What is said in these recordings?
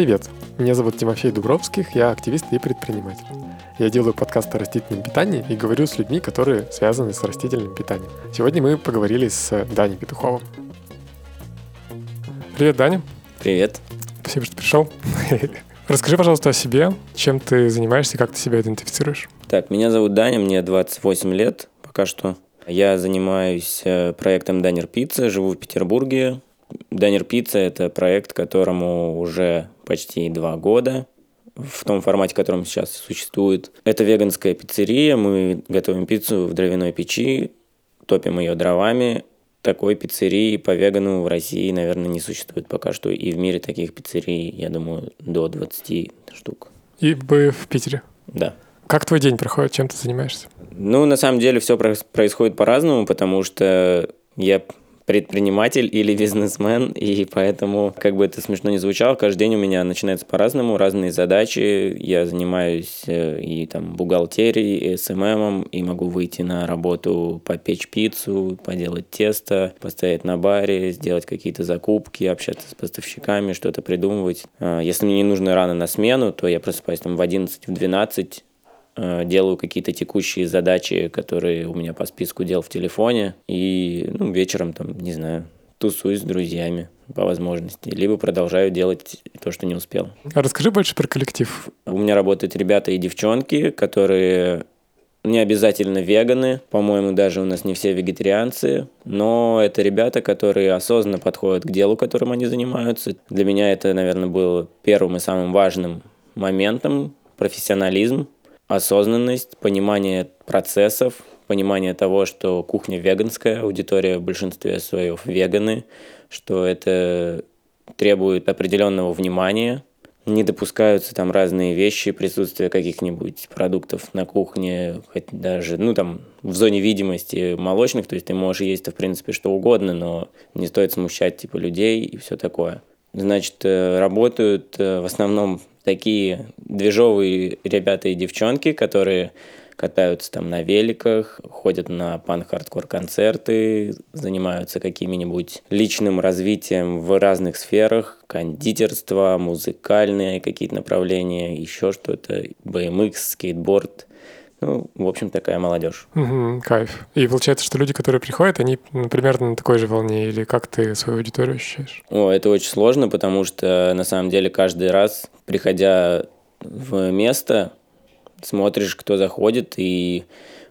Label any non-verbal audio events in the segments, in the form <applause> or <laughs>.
Привет, меня зовут Тимофей Дубровских, я активист и предприниматель. Я делаю подкаст о растительном питании и говорю с людьми, которые связаны с растительным питанием. Сегодня мы поговорили с Даней Петуховым. Привет, Даня. Привет. Спасибо, что пришел. <laughs> Расскажи, пожалуйста, о себе, чем ты занимаешься, как ты себя идентифицируешь. Так, меня зовут Даня, мне 28 лет пока что. Я занимаюсь э, проектом Данер Пицца, живу в Петербурге. Данер Пицца – это проект, которому уже почти два года в том формате, в котором сейчас существует. Это веганская пиццерия, мы готовим пиццу в дровяной печи, топим ее дровами. Такой пиццерии по вегану в России, наверное, не существует пока что. И в мире таких пиццерий, я думаю, до 20 штук. И вы в Питере? Да. Как твой день проходит? Чем ты занимаешься? Ну, на самом деле все происходит по-разному, потому что я предприниматель или бизнесмен, и поэтому, как бы это смешно не звучало, каждый день у меня начинается по-разному, разные задачи. Я занимаюсь э, и там бухгалтерией, и СММом, и могу выйти на работу попечь пиццу, поделать тесто, постоять на баре, сделать какие-то закупки, общаться с поставщиками, что-то придумывать. А, если мне не нужно рано на смену, то я просыпаюсь там в 11, в 12, Э, делаю какие-то текущие задачи, которые у меня по списку дел в телефоне, и ну, вечером там, не знаю, тусуюсь с друзьями по возможности, либо продолжаю делать то, что не успел. А расскажи больше про коллектив. У меня работают ребята и девчонки, которые не обязательно веганы, по-моему, даже у нас не все вегетарианцы, но это ребята, которые осознанно подходят к делу, которым они занимаются. Для меня это, наверное, было первым и самым важным моментом профессионализм, осознанность, понимание процессов, понимание того, что кухня веганская, аудитория в большинстве своем веганы, что это требует определенного внимания, не допускаются там разные вещи, присутствие каких-нибудь продуктов на кухне, хоть даже, ну, там, в зоне видимости молочных, то есть ты можешь есть, в принципе, что угодно, но не стоит смущать, типа, людей и все такое. Значит, э, работают э, в основном такие движовые ребята и девчонки, которые катаются там на великах, ходят на панк-хардкор концерты, занимаются каким-нибудь личным развитием в разных сферах, кондитерство, музыкальные какие-то направления, еще что-то, BMX, скейтборд – ну, в общем, такая молодежь. Угу, кайф. И получается, что люди, которые приходят, они ну, примерно на такой же волне, или как ты свою аудиторию ощущаешь? О, это очень сложно, потому что на самом деле каждый раз, приходя в место, смотришь, кто заходит, и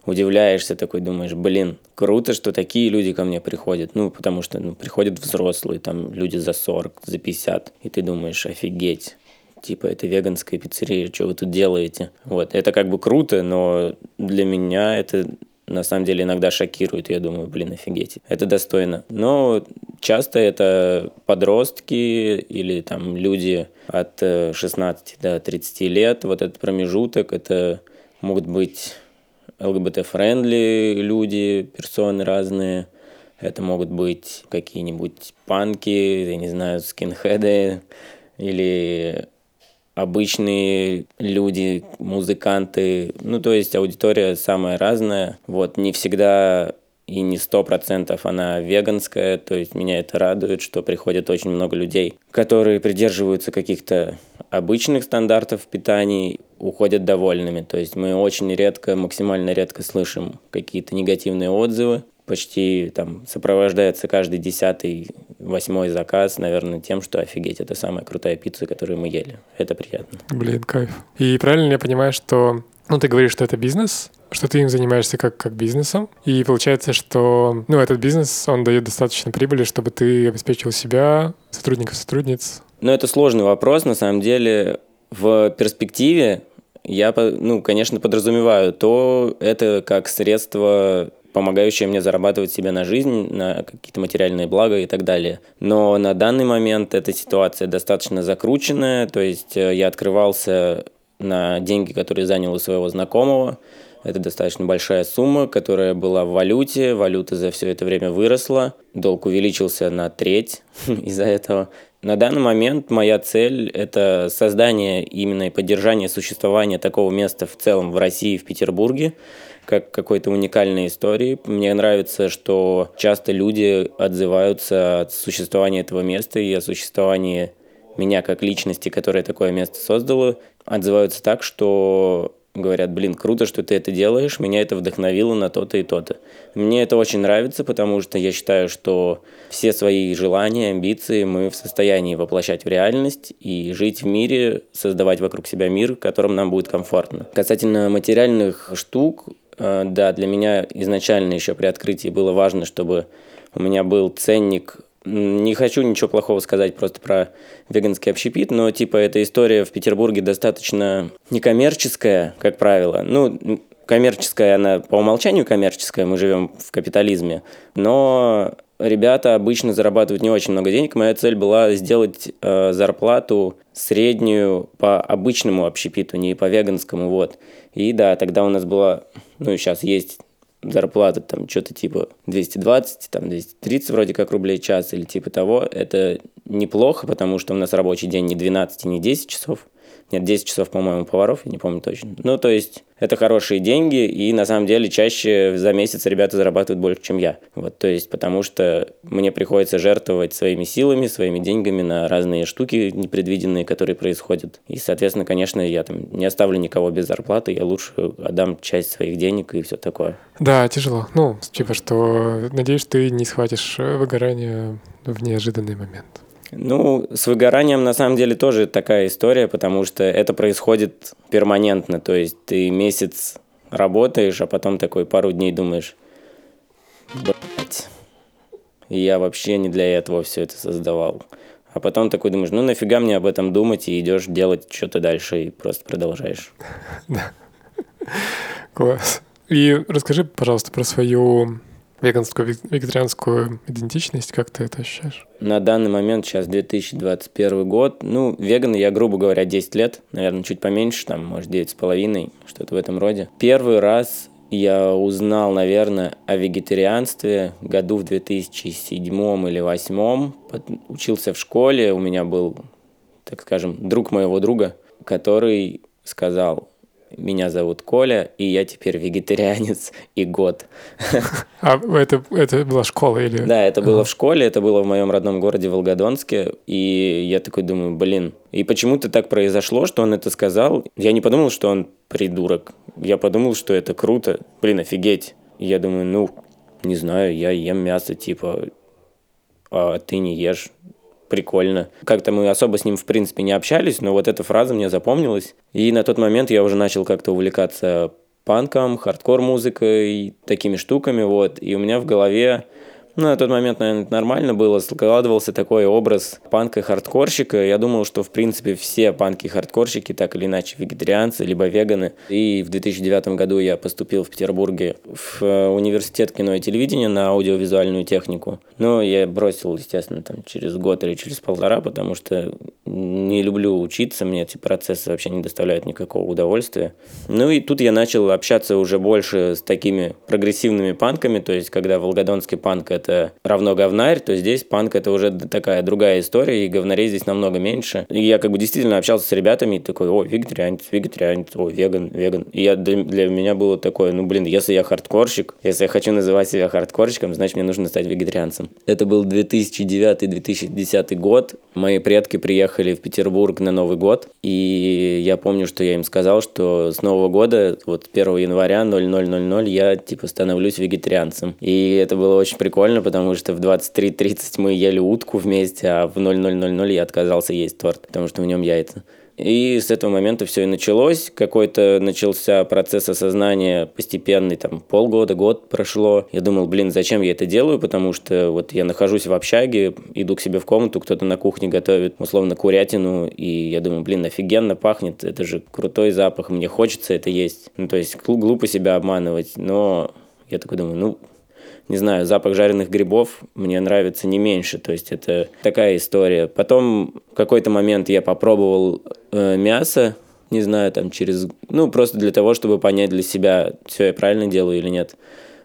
удивляешься, такой думаешь, блин, круто, что такие люди ко мне приходят. Ну, потому что ну, приходят взрослые, там люди за 40, за 50, и ты думаешь, офигеть типа, это веганская пиццерия, что вы тут делаете? Вот, это как бы круто, но для меня это на самом деле иногда шокирует. Я думаю, блин, офигеть, это достойно. Но часто это подростки или там люди от 16 э, до 30 лет. Вот этот промежуток, это могут быть ЛГБТ-friendly люди, персоны разные. Это могут быть какие-нибудь панки, я не знаю, скинхеды или обычные люди, музыканты, ну, то есть аудитория самая разная. Вот, не всегда и не сто процентов она веганская, то есть меня это радует, что приходит очень много людей, которые придерживаются каких-то обычных стандартов питания, уходят довольными. То есть мы очень редко, максимально редко слышим какие-то негативные отзывы почти там сопровождается каждый десятый, восьмой заказ, наверное, тем, что офигеть, это самая крутая пицца, которую мы ели. Это приятно. Блин, кайф. И правильно я понимаю, что ну, ты говоришь, что это бизнес, что ты им занимаешься как, как бизнесом, и получается, что ну, этот бизнес, он дает достаточно прибыли, чтобы ты обеспечил себя, сотрудников, сотрудниц. Ну, это сложный вопрос, на самом деле. В перспективе я, ну, конечно, подразумеваю то, это как средство помогающая мне зарабатывать себе на жизнь, на какие-то материальные блага и так далее. Но на данный момент эта ситуация достаточно закрученная, то есть э, я открывался на деньги, которые занял у своего знакомого. Это достаточно большая сумма, которая была в валюте. Валюта за все это время выросла. Долг увеличился на треть <laughs> из-за этого. На данный момент моя цель – это создание именно и поддержание существования такого места в целом в России, в Петербурге, как какой-то уникальной истории. Мне нравится, что часто люди отзываются от существования этого места и о существовании меня как личности, которая такое место создала, отзываются так, что говорят, блин, круто, что ты это делаешь, меня это вдохновило на то-то и то-то. Мне это очень нравится, потому что я считаю, что все свои желания, амбиции мы в состоянии воплощать в реальность и жить в мире, создавать вокруг себя мир, в котором нам будет комфортно. Касательно материальных штук, да, для меня изначально еще при открытии было важно, чтобы у меня был ценник не хочу ничего плохого сказать просто про веганский общепит, но типа эта история в Петербурге достаточно некоммерческая, как правило. Ну, коммерческая, она по умолчанию коммерческая, мы живем в капитализме, но ребята обычно зарабатывают не очень много денег. Моя цель была сделать э, зарплату среднюю по обычному общепиту, не по веганскому, вот. И да, тогда у нас была, ну сейчас есть зарплата там что-то типа 220, там 230 вроде как рублей час или типа того, это неплохо, потому что у нас рабочий день не 12 и не 10 часов, нет, 10 часов, по-моему, поваров, я не помню точно. Ну, то есть, это хорошие деньги, и на самом деле чаще за месяц ребята зарабатывают больше, чем я. Вот, то есть, потому что мне приходится жертвовать своими силами, своими деньгами на разные штуки непредвиденные, которые происходят. И, соответственно, конечно, я там не оставлю никого без зарплаты, я лучше отдам часть своих денег и все такое. Да, тяжело. Ну, типа, что надеюсь, ты не схватишь выгорание в неожиданный момент. Ну, с выгоранием на самом деле тоже такая история, потому что это происходит перманентно. То есть ты месяц работаешь, а потом такой пару дней думаешь, блять, я вообще не для этого все это создавал. А потом такой думаешь, ну нафига мне об этом думать, и идешь делать что-то дальше и просто продолжаешь. <laughs> Да. Класс. И расскажи, пожалуйста, про свою веганскую, вегетарианскую идентичность, как ты это ощущаешь? На данный момент, сейчас 2021 год, ну, веган я, грубо говоря, 10 лет, наверное, чуть поменьше, там, может, 9 с половиной, что-то в этом роде. Первый раз я узнал, наверное, о вегетарианстве году в 2007 или 2008. Учился в школе, у меня был, так скажем, друг моего друга, который сказал, меня зовут Коля, и я теперь вегетарианец и год. <laughs> А это, это была школа или? Да, это было в школе, это было в моем родном городе Волгодонске, и я такой думаю, блин, и почему-то так произошло, что он это сказал. Я не подумал, что он придурок. Я подумал, что это круто. Блин, офигеть. Я думаю, ну, не знаю, я ем мясо, типа, а ты не ешь прикольно. Как-то мы особо с ним, в принципе, не общались, но вот эта фраза мне запомнилась. И на тот момент я уже начал как-то увлекаться панком, хардкор-музыкой, такими штуками, вот. И у меня в голове ну, на тот момент, наверное, нормально было. Складывался такой образ панка-хардкорщика. Я думал, что, в принципе, все панки-хардкорщики так или иначе вегетарианцы, либо веганы. И в 2009 году я поступил в Петербурге в э, университет кино и телевидения на аудиовизуальную технику. Но я бросил, естественно, там через год или через полтора, потому что не люблю учиться, мне эти процессы вообще не доставляют никакого удовольствия. Ну и тут я начал общаться уже больше с такими прогрессивными панками, то есть когда волгодонский панк это равно говнарь, то здесь панк это уже такая другая история, и говнарей здесь намного меньше. И я как бы действительно общался с ребятами, и такой, о, вегетарианец, вегетарианец, о, веган, веган. И я, для, для меня было такое, ну, блин, если я хардкорщик, если я хочу называть себя хардкорщиком, значит, мне нужно стать вегетарианцем. Это был 2009-2010 год. Мои предки приехали в Петербург на Новый год, и я помню, что я им сказал, что с Нового года, вот 1 января 0000, я, типа, становлюсь вегетарианцем. И это было очень прикольно, прикольно, потому что в 23.30 мы ели утку вместе, а в 00.00 я отказался есть торт, потому что в нем яйца. И с этого момента все и началось. Какой-то начался процесс осознания постепенный, там полгода, год прошло. Я думал, блин, зачем я это делаю, потому что вот я нахожусь в общаге, иду к себе в комнату, кто-то на кухне готовит, условно, курятину, и я думаю, блин, офигенно пахнет, это же крутой запах, мне хочется это есть. Ну, то есть глупо себя обманывать, но я такой думаю, ну, не знаю, запах жареных грибов мне нравится не меньше. То есть это такая история. Потом в какой-то момент я попробовал э, мясо, не знаю, там через... Ну, просто для того, чтобы понять для себя, все я правильно делаю или нет.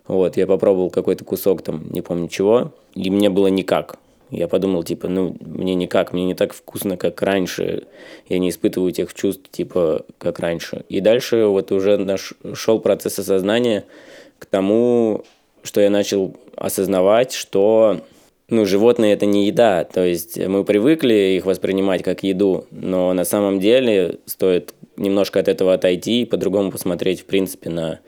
Вот, я попробовал какой-то кусок там, не помню чего, и мне было никак. Я подумал, типа, ну, мне никак, мне не так вкусно, как раньше. Я не испытываю тех чувств, типа, как раньше. И дальше вот уже наш шел процесс осознания к тому, что я начал осознавать, что ну, животные это не еда, то есть мы привыкли их воспринимать как еду, но на самом деле стоит немножко от этого отойти и по-другому посмотреть, в принципе, на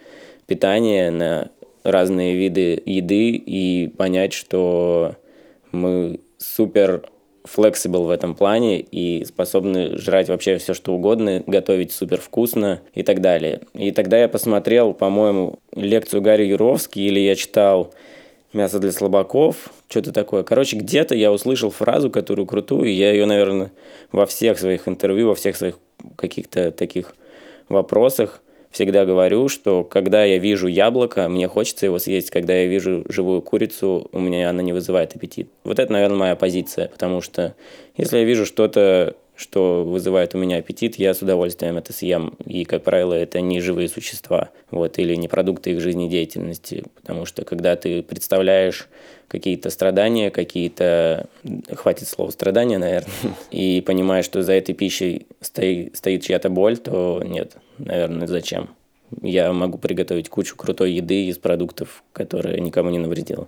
питание, на разные виды еды и понять, что мы супер flexible в этом плане и способны жрать вообще все, что угодно, готовить супер вкусно и так далее. И тогда я посмотрел, по-моему, лекцию Гарри Юровски или я читал «Мясо для слабаков», что-то такое. Короче, где-то я услышал фразу, которую крутую, и я ее, наверное, во всех своих интервью, во всех своих каких-то таких вопросах всегда говорю, что когда я вижу яблоко, мне хочется его съесть. Когда я вижу живую курицу, у меня она не вызывает аппетит. Вот это, наверное, моя позиция, потому что если я вижу что-то что вызывает у меня аппетит, я с удовольствием это съем. И, как правило, это не живые существа, вот, или не продукты их жизнедеятельности. Потому что, когда ты представляешь какие-то страдания, какие-то, хватит слова страдания, наверное, <laughs> и понимаешь, что за этой пищей стоит, стоит чья-то боль, то нет, наверное, зачем? Я могу приготовить кучу крутой еды из продуктов, которые никому не навредила.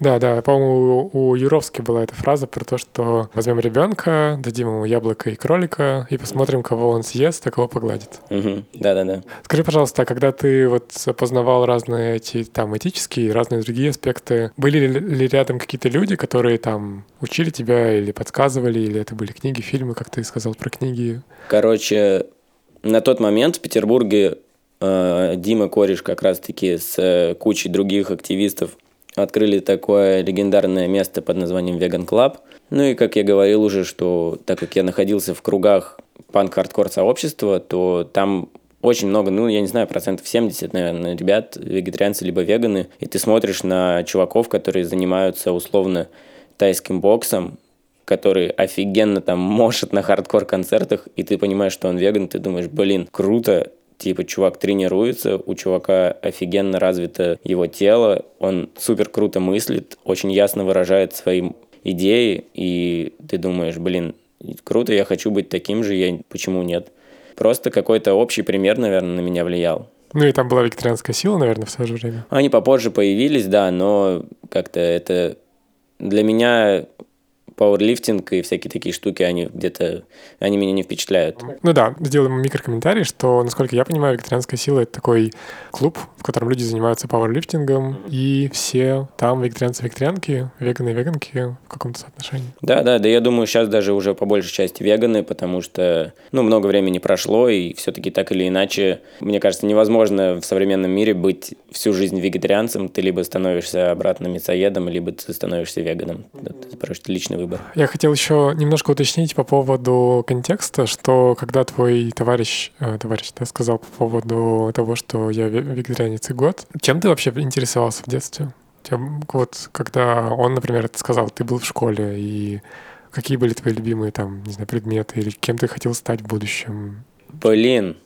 Да, да, по-моему, у Юровски была эта фраза про то, что возьмем ребенка, дадим ему яблоко и кролика, и посмотрим, кого он съест, а кого погладит. Да, да, да. Скажи, пожалуйста, а когда ты вот познавал разные эти там этические и разные другие аспекты, были ли рядом какие-то люди, которые там учили тебя или подсказывали, или это были книги, фильмы, как ты сказал про книги? Короче, на тот момент в Петербурге э, Дима Кореш как раз-таки с э, кучей других активистов открыли такое легендарное место под названием Vegan Club. Ну и, как я говорил уже, что так как я находился в кругах панк-хардкор сообщества, то там очень много, ну, я не знаю, процентов 70, наверное, ребят, вегетарианцы либо веганы, и ты смотришь на чуваков, которые занимаются условно тайским боксом, который офигенно там <laughs> может на хардкор-концертах, и ты понимаешь, что он веган, ты думаешь, блин, круто, Типа, чувак тренируется, у чувака офигенно развито его тело, он супер круто мыслит, очень ясно выражает свои идеи, и ты думаешь, блин, круто, я хочу быть таким же, я почему нет? Просто какой-то общий пример, наверное, на меня влиял. Ну и там была викторианская сила, наверное, в то же время. Они попозже появились, да, но как-то это для меня пауэрлифтинг и всякие такие штуки, они где-то, они меня не впечатляют. Ну да, сделаем микрокомментарий, что, насколько я понимаю, вегетарианская сила — это такой клуб, в котором люди занимаются пауэрлифтингом, и все там вегетарианцы-вегетарианки, веганы и веганки в каком-то соотношении. Да, да, да я думаю, сейчас даже уже по большей части веганы, потому что, ну, много времени прошло, и все-таки так или иначе, мне кажется, невозможно в современном мире быть всю жизнь вегетарианцем, ты либо становишься обратно мясоедом, либо ты становишься веганом. Это просто личный выбор. Я хотел еще немножко уточнить по поводу контекста, что когда твой товарищ, э, товарищ да, сказал по поводу того, что я вегетарианец и год, чем ты вообще интересовался в детстве? Тем, вот когда он, например, это сказал, ты был в школе, и какие были твои любимые там, не знаю, предметы, или кем ты хотел стать в будущем? Блин,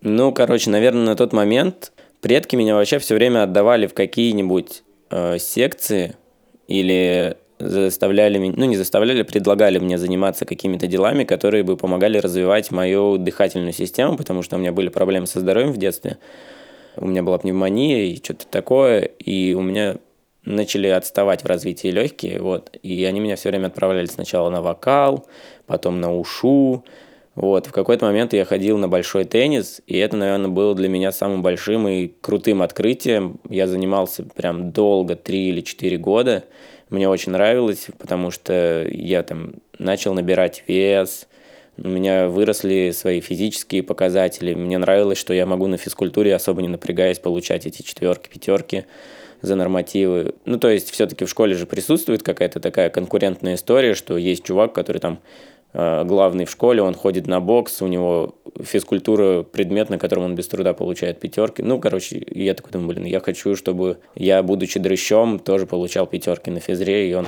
ну, короче, наверное, на тот момент предки меня вообще все время отдавали в какие-нибудь э, секции или заставляли меня, ну не заставляли, предлагали мне заниматься какими-то делами, которые бы помогали развивать мою дыхательную систему, потому что у меня были проблемы со здоровьем в детстве. У меня была пневмония и что-то такое, и у меня начали отставать в развитии легкие, вот, и они меня все время отправляли сначала на вокал, потом на ушу, вот, в какой-то момент я ходил на большой теннис, и это, наверное, было для меня самым большим и крутым открытием. Я занимался прям долго, три или четыре года, мне очень нравилось, потому что я там начал набирать вес, у меня выросли свои физические показатели. Мне нравилось, что я могу на физкультуре, особо не напрягаясь, получать эти четверки, пятерки за нормативы. Ну, то есть, все-таки в школе же присутствует какая-то такая конкурентная история, что есть чувак, который там главный в школе, он ходит на бокс, у него физкультура предмет, на котором он без труда получает пятерки. Ну, короче, я такой думаю, блин, я хочу, чтобы я, будучи дрыщом, тоже получал пятерки на физре, и он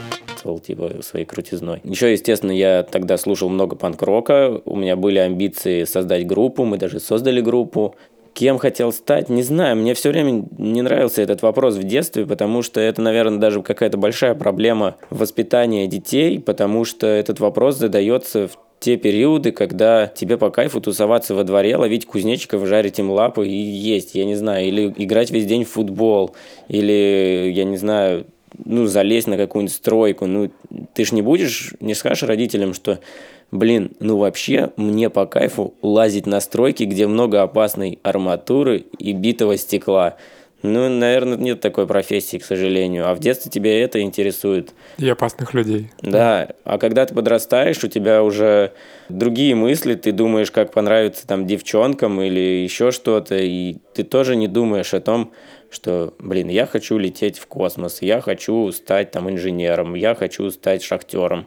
типа своей крутизной. Еще, естественно, я тогда слушал много панк-рока, у меня были амбиции создать группу, мы даже создали группу, Кем хотел стать, не знаю. Мне все время не нравился этот вопрос в детстве, потому что это, наверное, даже какая-то большая проблема воспитания детей, потому что этот вопрос задается в те периоды, когда тебе по кайфу тусоваться во дворе, ловить кузнечиков, жарить им лапы и есть, я не знаю, или играть весь день в футбол, или, я не знаю, ну, залезть на какую-нибудь стройку. Ну, ты ж не будешь, не скажешь родителям, что, блин, ну вообще мне по кайфу лазить на стройки, где много опасной арматуры и битого стекла. Ну, наверное, нет такой профессии, к сожалению. А в детстве тебя это интересует. И опасных людей. Да. А когда ты подрастаешь, у тебя уже другие мысли, ты думаешь, как понравится там девчонкам или еще что-то, и ты тоже не думаешь о том, что, блин, я хочу лететь в космос, я хочу стать там инженером, я хочу стать шахтером.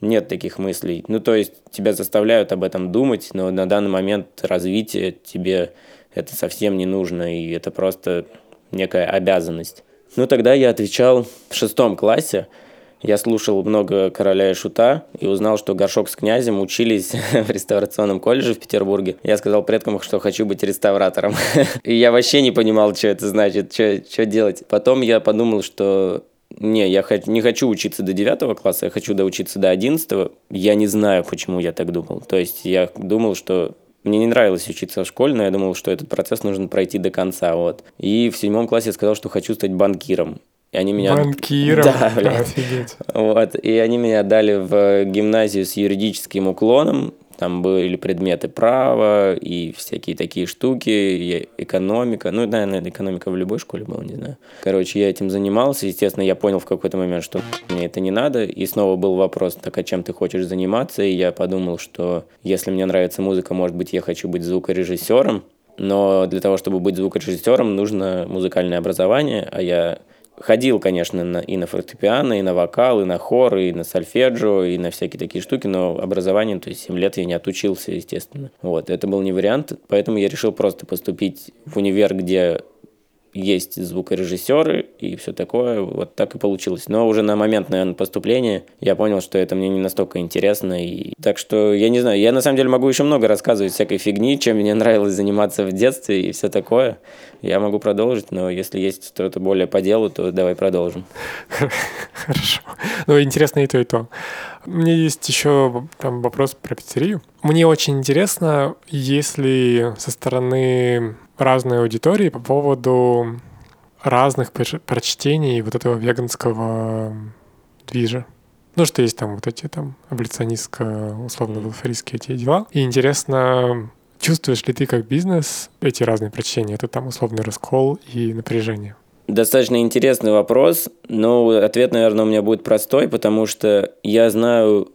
Нет таких мыслей. Ну, то есть тебя заставляют об этом думать, но на данный момент развития тебе это совсем не нужно, и это просто некая обязанность. Ну, тогда я отвечал в шестом классе. Я слушал много «Короля и Шута» и узнал, что Горшок с князем учились <laughs> в реставрационном колледже в Петербурге. Я сказал предкам, что хочу быть реставратором. <laughs> И я вообще не понимал, что это значит, что, делать. Потом я подумал, что не, я не хочу учиться до 9 класса, я хочу доучиться до 11. Я не знаю, почему я так думал. То есть я думал, что мне не нравилось учиться в школе, но я думал, что этот процесс нужно пройти до конца. Вот. И в седьмом классе я сказал, что хочу стать банкиром. И они меня... Банкиром? Да, блядь. Офигеть. Вот. И они меня отдали в гимназию с юридическим уклоном. Там были предметы права и всякие такие штуки, и экономика. Ну, наверное, экономика в любой школе была, не знаю. Короче, я этим занимался. Естественно, я понял в какой-то момент, что мне это не надо. И снова был вопрос, так а чем ты хочешь заниматься? И я подумал, что если мне нравится музыка, может быть, я хочу быть звукорежиссером. Но для того, чтобы быть звукорежиссером, нужно музыкальное образование, а я Ходил, конечно, на, и на фортепиано, и на вокал, и на хор, и на сольфеджио, и на всякие такие штуки, но образование, то есть 7 лет я не отучился, естественно. Вот, это был не вариант, поэтому я решил просто поступить в универ, где есть звукорежиссеры и все такое. Вот так и получилось. Но уже на момент, наверное, поступления я понял, что это мне не настолько интересно. И... Так что я не знаю, я на самом деле могу еще много рассказывать всякой фигни, чем мне нравилось заниматься в детстве и все такое. Я могу продолжить, но если есть что-то более по делу, то давай продолжим. Хорошо. Ну, интересно и то, и то. Мне есть еще там вопрос про пиццерию. Мне очень интересно, если со стороны разной аудитории по поводу разных прочтений вот этого веганского движа. Ну, что есть там вот эти там аболиционистско условно волфаристские эти дела. И интересно, чувствуешь ли ты как бизнес эти разные прочтения? Это там условный раскол и напряжение. Достаточно интересный вопрос, но ответ, наверное, у меня будет простой, потому что я знаю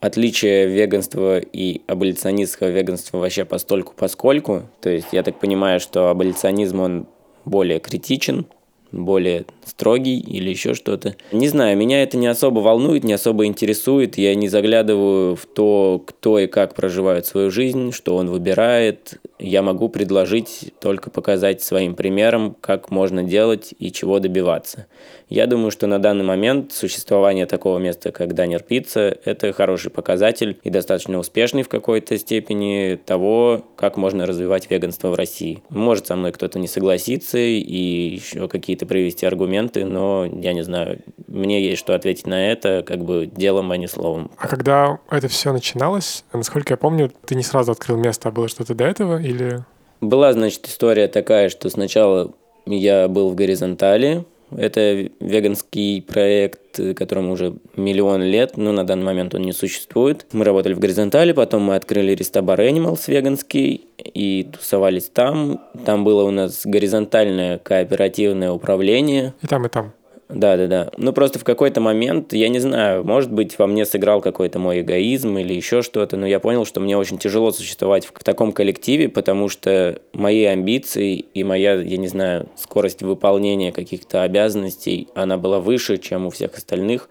отличие веганства и аболиционистского веганства вообще постольку поскольку. То есть я так понимаю, что аболиционизм, он более критичен, более строгий или еще что-то. Не знаю, меня это не особо волнует, не особо интересует. Я не заглядываю в то, кто и как проживает свою жизнь, что он выбирает. Я могу предложить только показать своим примером, как можно делать и чего добиваться. Я думаю, что на данный момент существование такого места, как Данер Пицца, это хороший показатель и достаточно успешный в какой-то степени того, как можно развивать веганство в России. Может со мной кто-то не согласится и еще какие-то привести аргументы, но я не знаю, мне есть что ответить на это, как бы делом, а не словом. А когда это все начиналось, насколько я помню, ты не сразу открыл место, а было что-то до этого или... Была, значит, история такая, что сначала я был в горизонтали, это веганский проект, которому уже миллион лет, но на данный момент он не существует. Мы работали в горизонтали, потом мы открыли Рестабар Animals веганский и тусовались там. Там было у нас горизонтальное кооперативное управление. И там, и там. Да, да, да. Ну просто в какой-то момент, я не знаю, может быть, во мне сыграл какой-то мой эгоизм или еще что-то, но я понял, что мне очень тяжело существовать в, таком коллективе, потому что мои амбиции и моя, я не знаю, скорость выполнения каких-то обязанностей, она была выше, чем у всех остальных.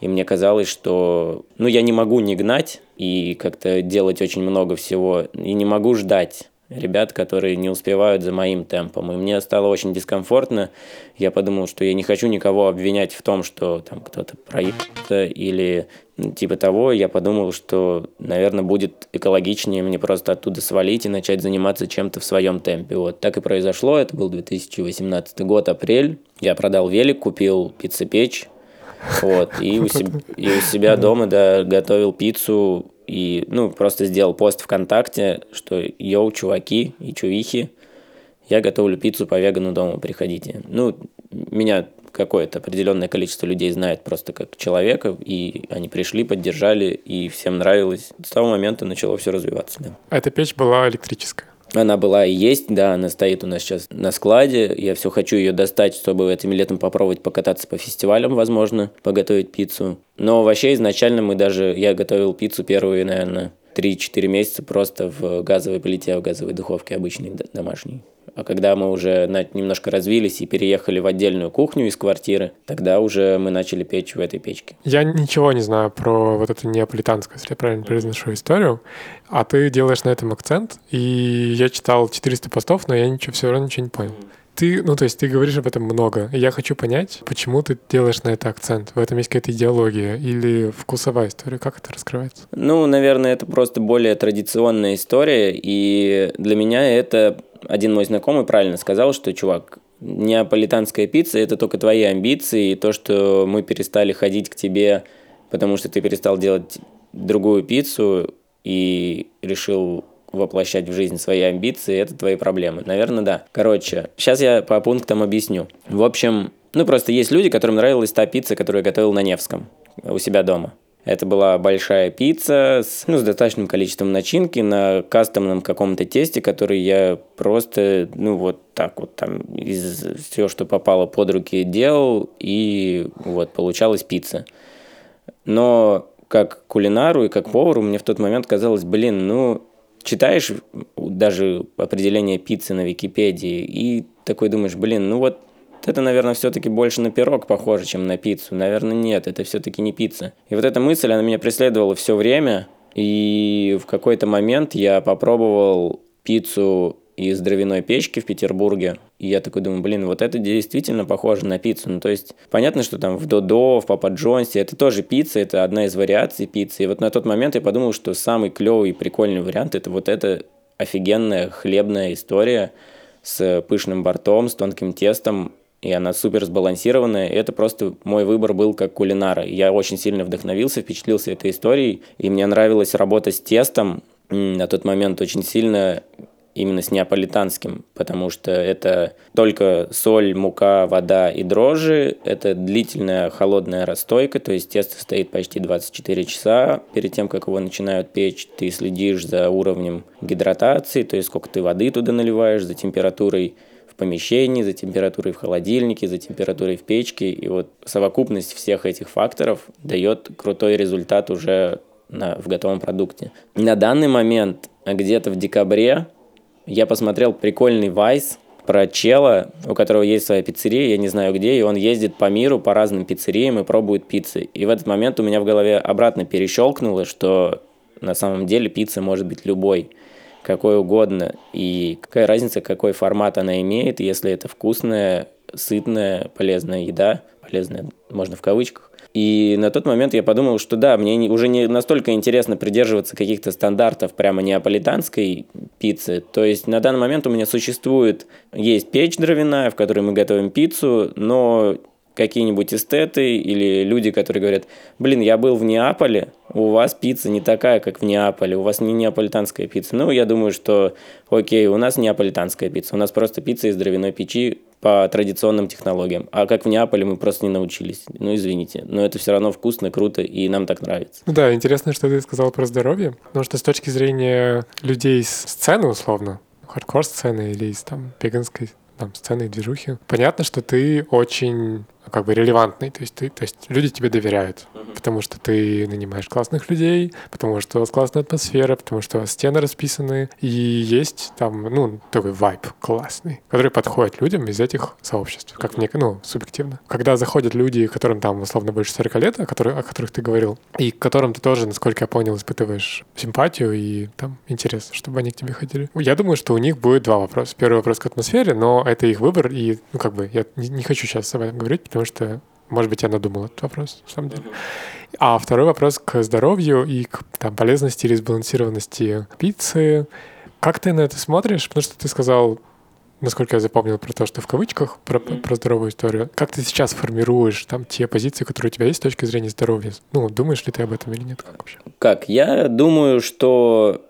И мне казалось, что ну, я не могу не гнать и как-то делать очень много всего, и не могу ждать ребят, которые не успевают за моим темпом. И мне стало очень дискомфортно. Я подумал, что я не хочу никого обвинять в том, что там кто-то проебался или типа того. Я подумал, что, наверное, будет экологичнее мне просто оттуда свалить и начать заниматься чем-то в своем темпе. Вот так и произошло. Это был 2018 год, апрель. Я продал велик, купил пиццепечь. Вот, и у, себя, и у себя дома да, готовил пиццу и, ну, просто сделал пост ВКонтакте, что йоу, чуваки и чувихи, я готовлю пиццу по вегану дома, приходите. Ну, меня какое-то определенное количество людей знает просто как человека, и они пришли, поддержали, и всем нравилось. С того момента начало все развиваться. Да. Эта печь была электрическая? Она была и есть, да, она стоит у нас сейчас на складе. Я все хочу ее достать, чтобы этим летом попробовать покататься по фестивалям, возможно, поготовить пиццу. Но вообще изначально мы даже, я готовил пиццу первые, наверное, 3-4 месяца просто в газовой плите, в газовой духовке обычной домашней. А когда мы уже немножко развились и переехали в отдельную кухню из квартиры, тогда уже мы начали печь в этой печке. Я ничего не знаю про вот это неаполитанское, если я правильно произношу историю, а ты делаешь на этом акцент, и я читал 400 постов, но я ничего, все равно ничего не понял. Ты, ну, то есть ты говоришь об этом много. И я хочу понять, почему ты делаешь на это акцент. В этом есть какая-то идеология или вкусовая история? Как это раскрывается? Ну, наверное, это просто более традиционная история. И для меня это один мой знакомый правильно сказал, что, чувак, неаполитанская пицца – это только твои амбиции, и то, что мы перестали ходить к тебе, потому что ты перестал делать другую пиццу и решил воплощать в жизнь свои амбиции, это твои проблемы. Наверное, да. Короче, сейчас я по пунктам объясню. В общем, ну просто есть люди, которым нравилась та пицца, которую я готовил на Невском у себя дома. Это была большая пицца с, ну, с достаточным количеством начинки на кастомном каком-то тесте, который я просто, ну, вот так вот там из все, что попало под руки, делал, и вот получалась пицца. Но как кулинару и как повару мне в тот момент казалось, блин, ну, читаешь даже определение пиццы на Википедии и такой думаешь, блин, ну вот это, наверное, все-таки больше на пирог похоже, чем на пиццу. Наверное, нет, это все-таки не пицца. И вот эта мысль, она меня преследовала все время, и в какой-то момент я попробовал пиццу из дровяной печки в Петербурге. И я такой думаю, блин, вот это действительно похоже на пиццу. Ну, то есть, понятно, что там в Додо, в Папа Джонсе, это тоже пицца, это одна из вариаций пиццы. И вот на тот момент я подумал, что самый клевый и прикольный вариант – это вот эта офигенная хлебная история с пышным бортом, с тонким тестом, и она супер сбалансированная. И это просто мой выбор был как кулинара. Я очень сильно вдохновился, впечатлился этой историей, и мне нравилась работа с тестом. На тот момент очень сильно именно с неаполитанским, потому что это только соль, мука, вода и дрожжи. Это длительная холодная расстойка, то есть тесто стоит почти 24 часа перед тем, как его начинают печь. Ты следишь за уровнем гидратации, то есть сколько ты воды туда наливаешь, за температурой помещении, за температурой в холодильнике, за температурой в печке. И вот совокупность всех этих факторов дает крутой результат уже на, в готовом продукте. На данный момент, где-то в декабре, я посмотрел прикольный вайс про чела, у которого есть своя пиццерия, я не знаю где, и он ездит по миру, по разным пиццериям и пробует пиццы. И в этот момент у меня в голове обратно перещелкнуло, что на самом деле пицца может быть любой какой угодно. И какая разница, какой формат она имеет, если это вкусная, сытная, полезная еда, полезная, можно в кавычках. И на тот момент я подумал, что да, мне уже не настолько интересно придерживаться каких-то стандартов прямо неаполитанской пиццы. То есть на данный момент у меня существует, есть печь дровяная, в которой мы готовим пиццу, но какие-нибудь эстеты или люди, которые говорят, блин, я был в Неаполе, у вас пицца не такая, как в Неаполе, у вас не неаполитанская пицца. Ну, я думаю, что окей, у нас неаполитанская пицца, у нас просто пицца из дровяной печи по традиционным технологиям. А как в Неаполе мы просто не научились. Ну, извините. Но это все равно вкусно, круто, и нам так нравится. Да, интересно, что ты сказал про здоровье. Потому что с точки зрения людей с сцены, условно, хардкор-сцены или из там веганской там, сцены движухи, понятно, что ты очень как бы релевантный, то есть, ты, то есть люди тебе доверяют, uh-huh. потому что ты нанимаешь классных людей, потому что у вас классная атмосфера, потому что у вас стены расписаны, и есть там, ну, такой вайб классный, который подходит людям из этих сообществ, как мне, ну, субъективно. Когда заходят люди, которым там условно больше 40 лет, о которых, о которых ты говорил, и к которым ты тоже, насколько я понял, испытываешь симпатию и там интерес, чтобы они к тебе ходили. Я думаю, что у них будет два вопроса. Первый вопрос к атмосфере, но это их выбор, и, ну, как бы, я не, не хочу сейчас об этом говорить, потому что, может быть, я надумал этот вопрос, на самом деле. А второй вопрос к здоровью и к там, полезности или сбалансированности пиццы. Как ты на это смотришь? Потому что ты сказал, насколько я запомнил про то, что в кавычках, про, про здоровую историю. Как ты сейчас формируешь там те позиции, которые у тебя есть с точки зрения здоровья? Ну, думаешь ли ты об этом или нет? Как вообще? Как? Я думаю, что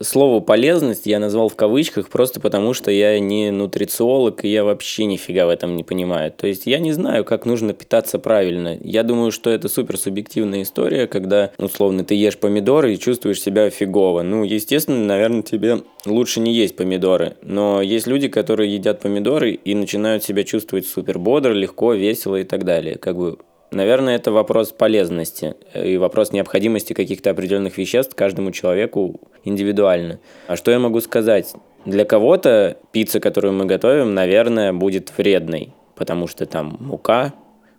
слово полезность я назвал в кавычках просто потому, что я не нутрициолог, и я вообще нифига в этом не понимаю. То есть я не знаю, как нужно питаться правильно. Я думаю, что это супер субъективная история, когда, условно, ты ешь помидоры и чувствуешь себя фигово. Ну, естественно, наверное, тебе лучше не есть помидоры. Но есть люди, которые едят помидоры и начинают себя чувствовать супер бодро, легко, весело и так далее. Как бы Наверное, это вопрос полезности и вопрос необходимости каких-то определенных веществ каждому человеку индивидуально. А что я могу сказать? Для кого-то пицца, которую мы готовим, наверное, будет вредной, потому что там мука,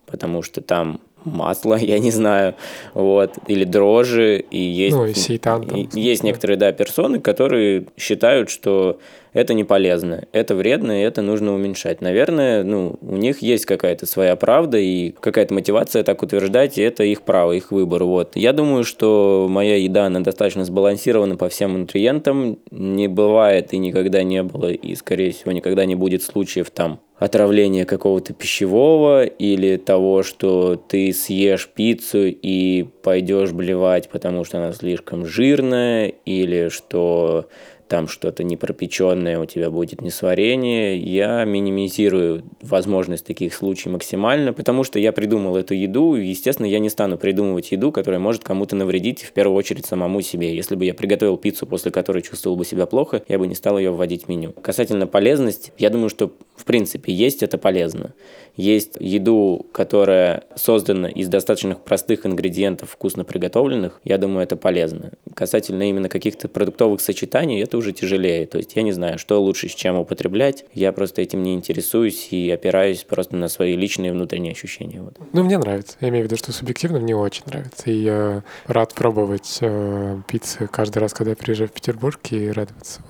потому что там масло, <laughs> я не знаю, вот, или дрожжи, и есть... Ну, и сейтан. Там, и, есть некоторые, да, персоны, которые считают, что это не полезно, это вредно, и это нужно уменьшать. Наверное, ну, у них есть какая-то своя правда и какая-то мотивация так утверждать, и это их право, их выбор. Вот. Я думаю, что моя еда, она достаточно сбалансирована по всем нутриентам. Не бывает и никогда не было, и, скорее всего, никогда не будет случаев там отравления какого-то пищевого или того, что ты съешь пиццу и пойдешь блевать, потому что она слишком жирная, или что там что-то непропеченное, у тебя будет несварение, я минимизирую возможность таких случаев максимально, потому что я придумал эту еду, и, естественно, я не стану придумывать еду, которая может кому-то навредить, в первую очередь самому себе. Если бы я приготовил пиццу, после которой чувствовал бы себя плохо, я бы не стал ее вводить в меню. Касательно полезности, я думаю, что в принципе есть это полезно. Есть еду, которая создана из достаточно простых ингредиентов, вкусно приготовленных, я думаю, это полезно. Касательно именно каких-то продуктовых сочетаний, это уже тяжелее. То есть я не знаю, что лучше с чем употреблять. Я просто этим не интересуюсь и опираюсь просто на свои личные внутренние ощущения. Вот. Ну, мне нравится. Я имею в виду, что субъективно мне очень нравится. И я рад пробовать э, пиццы каждый раз, когда я приезжаю в Петербург и радоваться.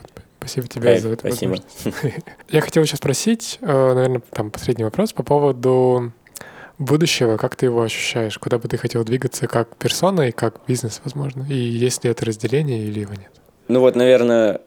Спасибо тебе Кайф, за эту спасибо. <laughs> Я хотел еще спросить, э, наверное, там последний вопрос по поводу будущего, как ты его ощущаешь? Куда бы ты хотел двигаться как персона и как бизнес, возможно? И есть ли это разделение или его нет? Ну вот, наверное,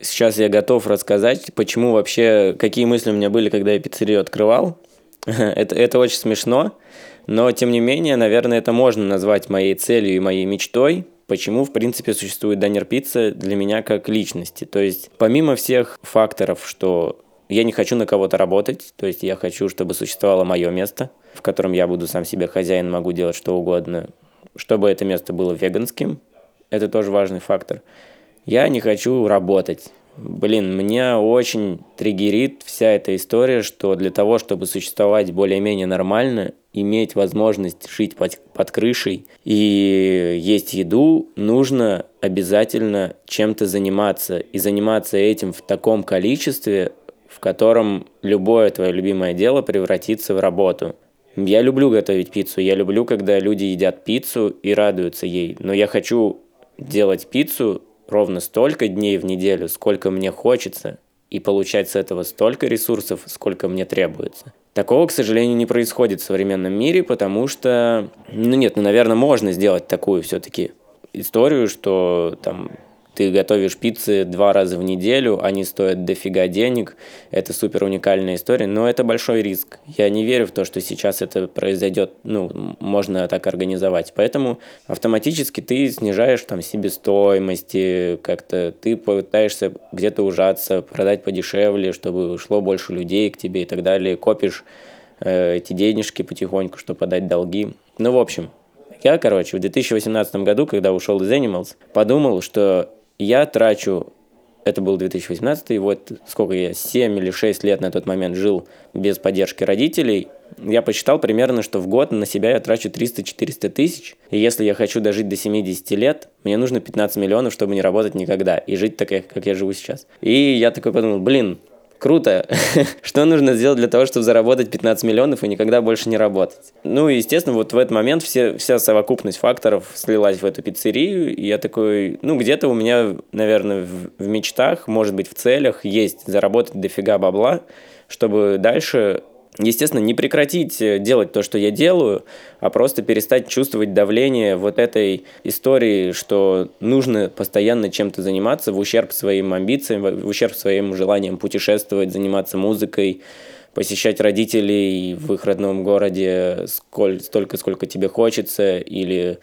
сейчас я готов рассказать, почему вообще, какие мысли у меня были, когда я пиццерию открывал. <laughs> это, это очень смешно, но тем не менее, наверное, это можно назвать моей целью и моей мечтой. Почему, в принципе, существует Данер Пицца для меня как личности? То есть, помимо всех факторов, что я не хочу на кого-то работать, то есть я хочу, чтобы существовало мое место, в котором я буду сам себе хозяин, могу делать что угодно, чтобы это место было веганским, это тоже важный фактор. Я не хочу работать. Блин, меня очень триггерит вся эта история, что для того, чтобы существовать более-менее нормально, иметь возможность жить под, под крышей и есть еду, нужно обязательно чем-то заниматься. И заниматься этим в таком количестве, в котором любое твое любимое дело превратится в работу. Я люблю готовить пиццу, я люблю, когда люди едят пиццу и радуются ей, но я хочу делать пиццу ровно столько дней в неделю, сколько мне хочется, и получать с этого столько ресурсов, сколько мне требуется. Такого, к сожалению, не происходит в современном мире, потому что, ну нет, ну, наверное, можно сделать такую все-таки историю, что там ты готовишь пиццы два раза в неделю, они стоят дофига денег, это супер уникальная история, но это большой риск. Я не верю в то, что сейчас это произойдет, ну, можно так организовать. Поэтому автоматически ты снижаешь там себестоимости, как-то ты пытаешься где-то ужаться, продать подешевле, чтобы шло больше людей к тебе и так далее, копишь э, эти денежки потихоньку, чтобы подать долги. Ну, в общем, я, короче, в 2018 году, когда ушел из Animals, подумал, что я трачу, это был 2018, вот сколько я, 7 или 6 лет на тот момент жил без поддержки родителей, я посчитал примерно, что в год на себя я трачу 300-400 тысяч. И если я хочу дожить до 70 лет, мне нужно 15 миллионов, чтобы не работать никогда и жить так, как я живу сейчас. И я такой подумал, блин, Круто. <laughs> Что нужно сделать для того, чтобы заработать 15 миллионов и никогда больше не работать? Ну, и, естественно, вот в этот момент все, вся совокупность факторов слилась в эту пиццерию, и я такой, ну, где-то у меня, наверное, в, в мечтах, может быть, в целях есть заработать дофига бабла, чтобы дальше естественно, не прекратить э, делать то, что я делаю, а просто перестать чувствовать давление вот этой истории, что нужно постоянно чем-то заниматься в ущерб своим амбициям, в ущерб своим желаниям путешествовать, заниматься музыкой, посещать родителей в их родном городе сколь, столько, сколько тебе хочется, или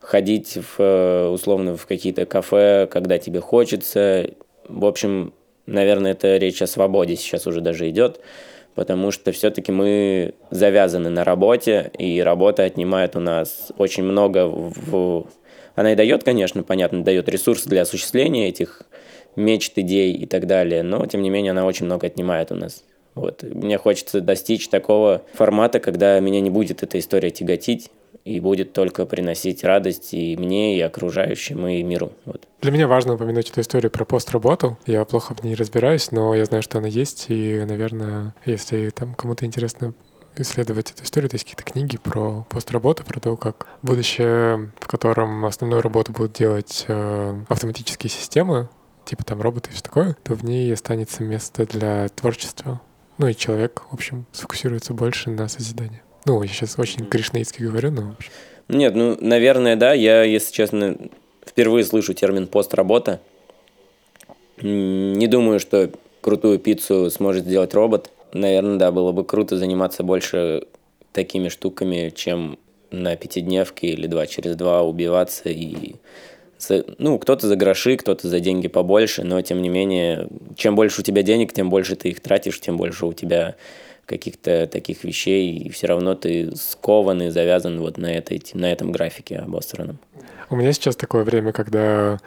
ходить в, э, условно в какие-то кафе, когда тебе хочется. В общем, наверное, это речь о свободе сейчас уже даже идет, потому что все-таки мы завязаны на работе, и работа отнимает у нас очень много в... Она и дает, конечно, понятно, дает ресурс для осуществления этих мечт, идей и так далее, но, тем не менее, она очень много отнимает у нас. Вот. Мне хочется достичь такого формата, когда меня не будет эта история тяготить, и будет только приносить радость и мне, и окружающим, и миру. Вот. Для меня важно упомянуть эту историю про постработу. Я плохо в ней разбираюсь, но я знаю, что она есть, и, наверное, если там кому-то интересно исследовать эту историю, то есть какие-то книги про постработу, про то, как будущее, в котором основную работу будут делать э, автоматические системы, типа там роботы и все такое, то в ней останется место для творчества. Ну и человек, в общем, сфокусируется больше на созидании. Ну, я сейчас очень кришнаитски говорю, но... Нет, ну, наверное, да. Я, если честно, впервые слышу термин «постработа». Не думаю, что крутую пиццу сможет сделать робот. Наверное, да, было бы круто заниматься больше такими штуками, чем на пятидневке или два через два убиваться и ну, кто-то за гроши, кто-то за деньги побольше, но тем не менее, чем больше у тебя денег, тем больше ты их тратишь, тем больше у тебя каких-то таких вещей, и все равно ты скован и завязан вот на, этой, на этом графике обосранном. У меня сейчас такое время, когда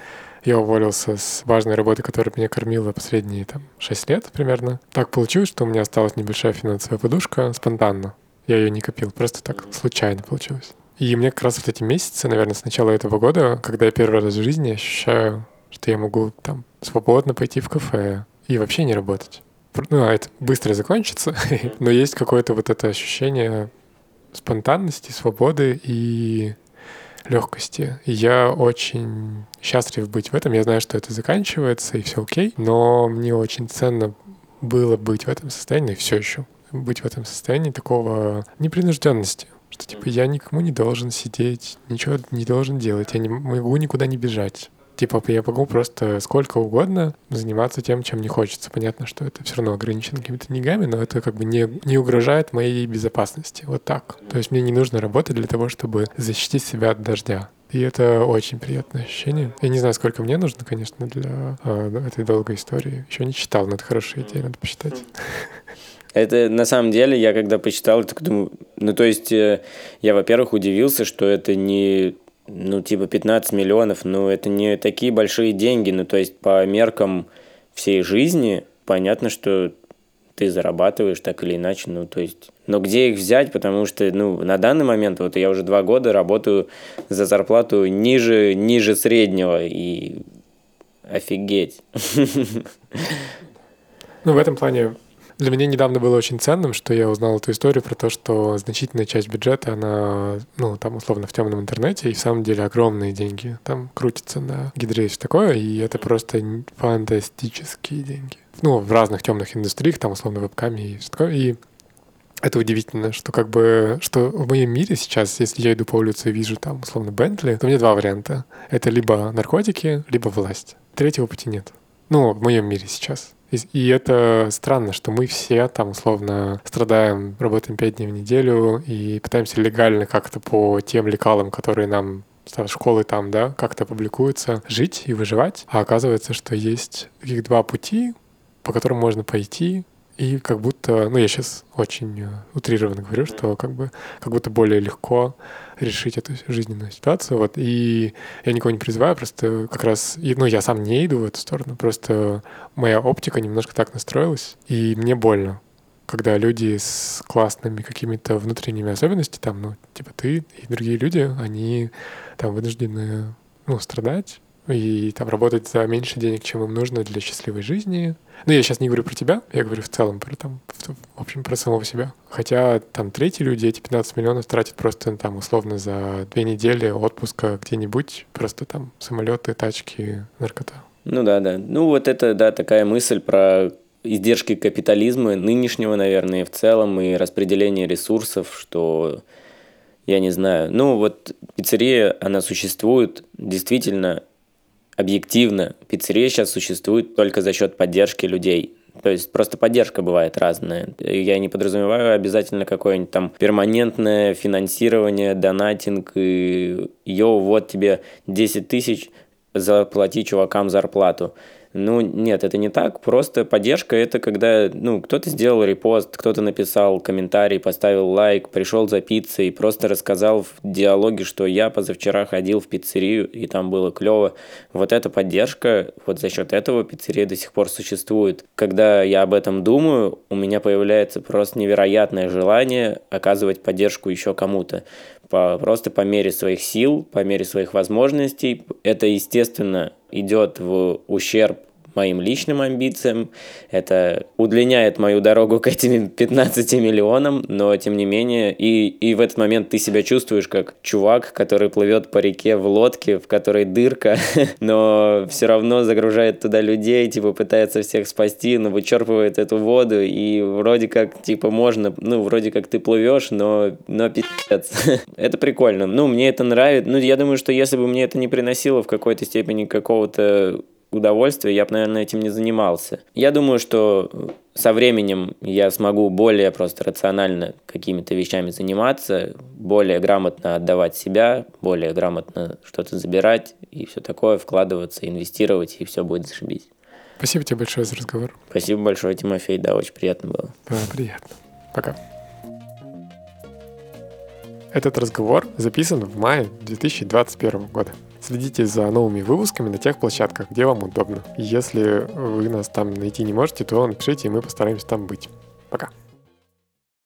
я уволился с важной работы, которая меня кормила последние там, 6 лет примерно. Так получилось, что у меня осталась небольшая финансовая подушка спонтанно. Я ее не копил, просто так случайно получилось. И мне как раз вот эти месяцы, наверное, с начала этого года, когда я первый раз в жизни ощущаю, что я могу там свободно пойти в кафе и вообще не работать ну, а это быстро закончится, <laughs> но есть какое-то вот это ощущение спонтанности, свободы и легкости. Я очень счастлив быть в этом. Я знаю, что это заканчивается и все окей, но мне очень ценно было быть в этом состоянии все еще быть в этом состоянии такого непринужденности, что типа я никому не должен сидеть, ничего не должен делать, я не могу никуда не бежать. Типа я могу просто сколько угодно заниматься тем, чем не хочется. Понятно, что это все равно ограничено какими-то деньгами, но это как бы не, не угрожает моей безопасности. Вот так. То есть мне не нужно работать для того, чтобы защитить себя от дождя. И это очень приятное ощущение. Я не знаю, сколько мне нужно, конечно, для э, этой долгой истории. Еще не читал, но это хорошая идея, надо посчитать. Это на самом деле, я когда почитал, так думаю, ну то есть э, я, во-первых, удивился, что это не ну, типа 15 миллионов, ну, это не такие большие деньги, ну, то есть по меркам всей жизни понятно, что ты зарабатываешь так или иначе, ну, то есть, но где их взять, потому что, ну, на данный момент, вот я уже два года работаю за зарплату ниже, ниже среднего, и офигеть. Ну, в этом плане для меня недавно было очень ценным, что я узнал эту историю про то, что значительная часть бюджета, она, ну, там, условно, в темном интернете, и в самом деле огромные деньги там крутятся на гидре и все такое, и это просто фантастические деньги. Ну, в разных темных индустриях, там, условно, вебками и все такое, и это удивительно, что как бы, что в моем мире сейчас, если я иду по улице и вижу там, условно, Бентли, то меня два варианта. Это либо наркотики, либо власть. Третьего пути нет. Ну, в моем мире сейчас. И, это странно, что мы все там условно страдаем, работаем пять дней в неделю и пытаемся легально как-то по тем лекалам, которые нам школы там, да, как-то публикуются, жить и выживать. А оказывается, что есть таких два пути, по которым можно пойти, и как будто, ну я сейчас очень утрированно говорю, что как бы как будто более легко решить эту жизненную ситуацию. Вот. И я никого не призываю, просто как раз, ну я сам не иду в эту сторону, просто моя оптика немножко так настроилась, и мне больно когда люди с классными какими-то внутренними особенностями, там, ну, типа ты и другие люди, они там вынуждены, ну, страдать, и там работать за меньше денег, чем им нужно для счастливой жизни. Ну, я сейчас не говорю про тебя, я говорю в целом про там, в общем, про самого себя. Хотя там третьи люди эти 15 миллионов тратят просто там условно за две недели отпуска где-нибудь, просто там самолеты, тачки, наркота. Ну да, да. Ну вот это, да, такая мысль про издержки капитализма нынешнего, наверное, и в целом, и распределение ресурсов, что я не знаю. Ну вот пиццерия, она существует действительно объективно пиццерия сейчас существует только за счет поддержки людей. То есть просто поддержка бывает разная. Я не подразумеваю обязательно какое-нибудь там перманентное финансирование, донатинг и йоу, вот тебе 10 тысяч, заплати чувакам зарплату. Ну, нет, это не так. Просто поддержка – это когда, ну, кто-то сделал репост, кто-то написал комментарий, поставил лайк, пришел за пиццей, просто рассказал в диалоге, что я позавчера ходил в пиццерию, и там было клево. Вот эта поддержка, вот за счет этого пиццерия до сих пор существует. Когда я об этом думаю, у меня появляется просто невероятное желание оказывать поддержку еще кому-то по, просто по мере своих сил, по мере своих возможностей. Это, естественно, идет в ущерб моим личным амбициям. Это удлиняет мою дорогу к этим <laughs> 15 миллионам, но тем не менее, и, и в этот момент ты себя чувствуешь как чувак, который плывет по реке в лодке, в которой дырка, <laughs> но все равно загружает туда людей, типа пытается всех спасти, но вычерпывает эту воду, и вроде как, типа, можно, ну, вроде как ты плывешь, но, но пиздец. <laughs> это прикольно. Ну, мне это нравится. Ну, я думаю, что если бы мне это не приносило в какой-то степени какого-то удовольствие, я бы, наверное, этим не занимался. Я думаю, что со временем я смогу более просто рационально какими-то вещами заниматься, более грамотно отдавать себя, более грамотно что-то забирать и все такое, вкладываться, инвестировать, и все будет зашибись. Спасибо тебе большое за разговор. Спасибо большое, Тимофей, да, очень приятно было. Да, приятно. Пока. Этот разговор записан в мае 2021 года. Следите за новыми выпусками на тех площадках, где вам удобно. Если вы нас там найти не можете, то напишите, и мы постараемся там быть. Пока.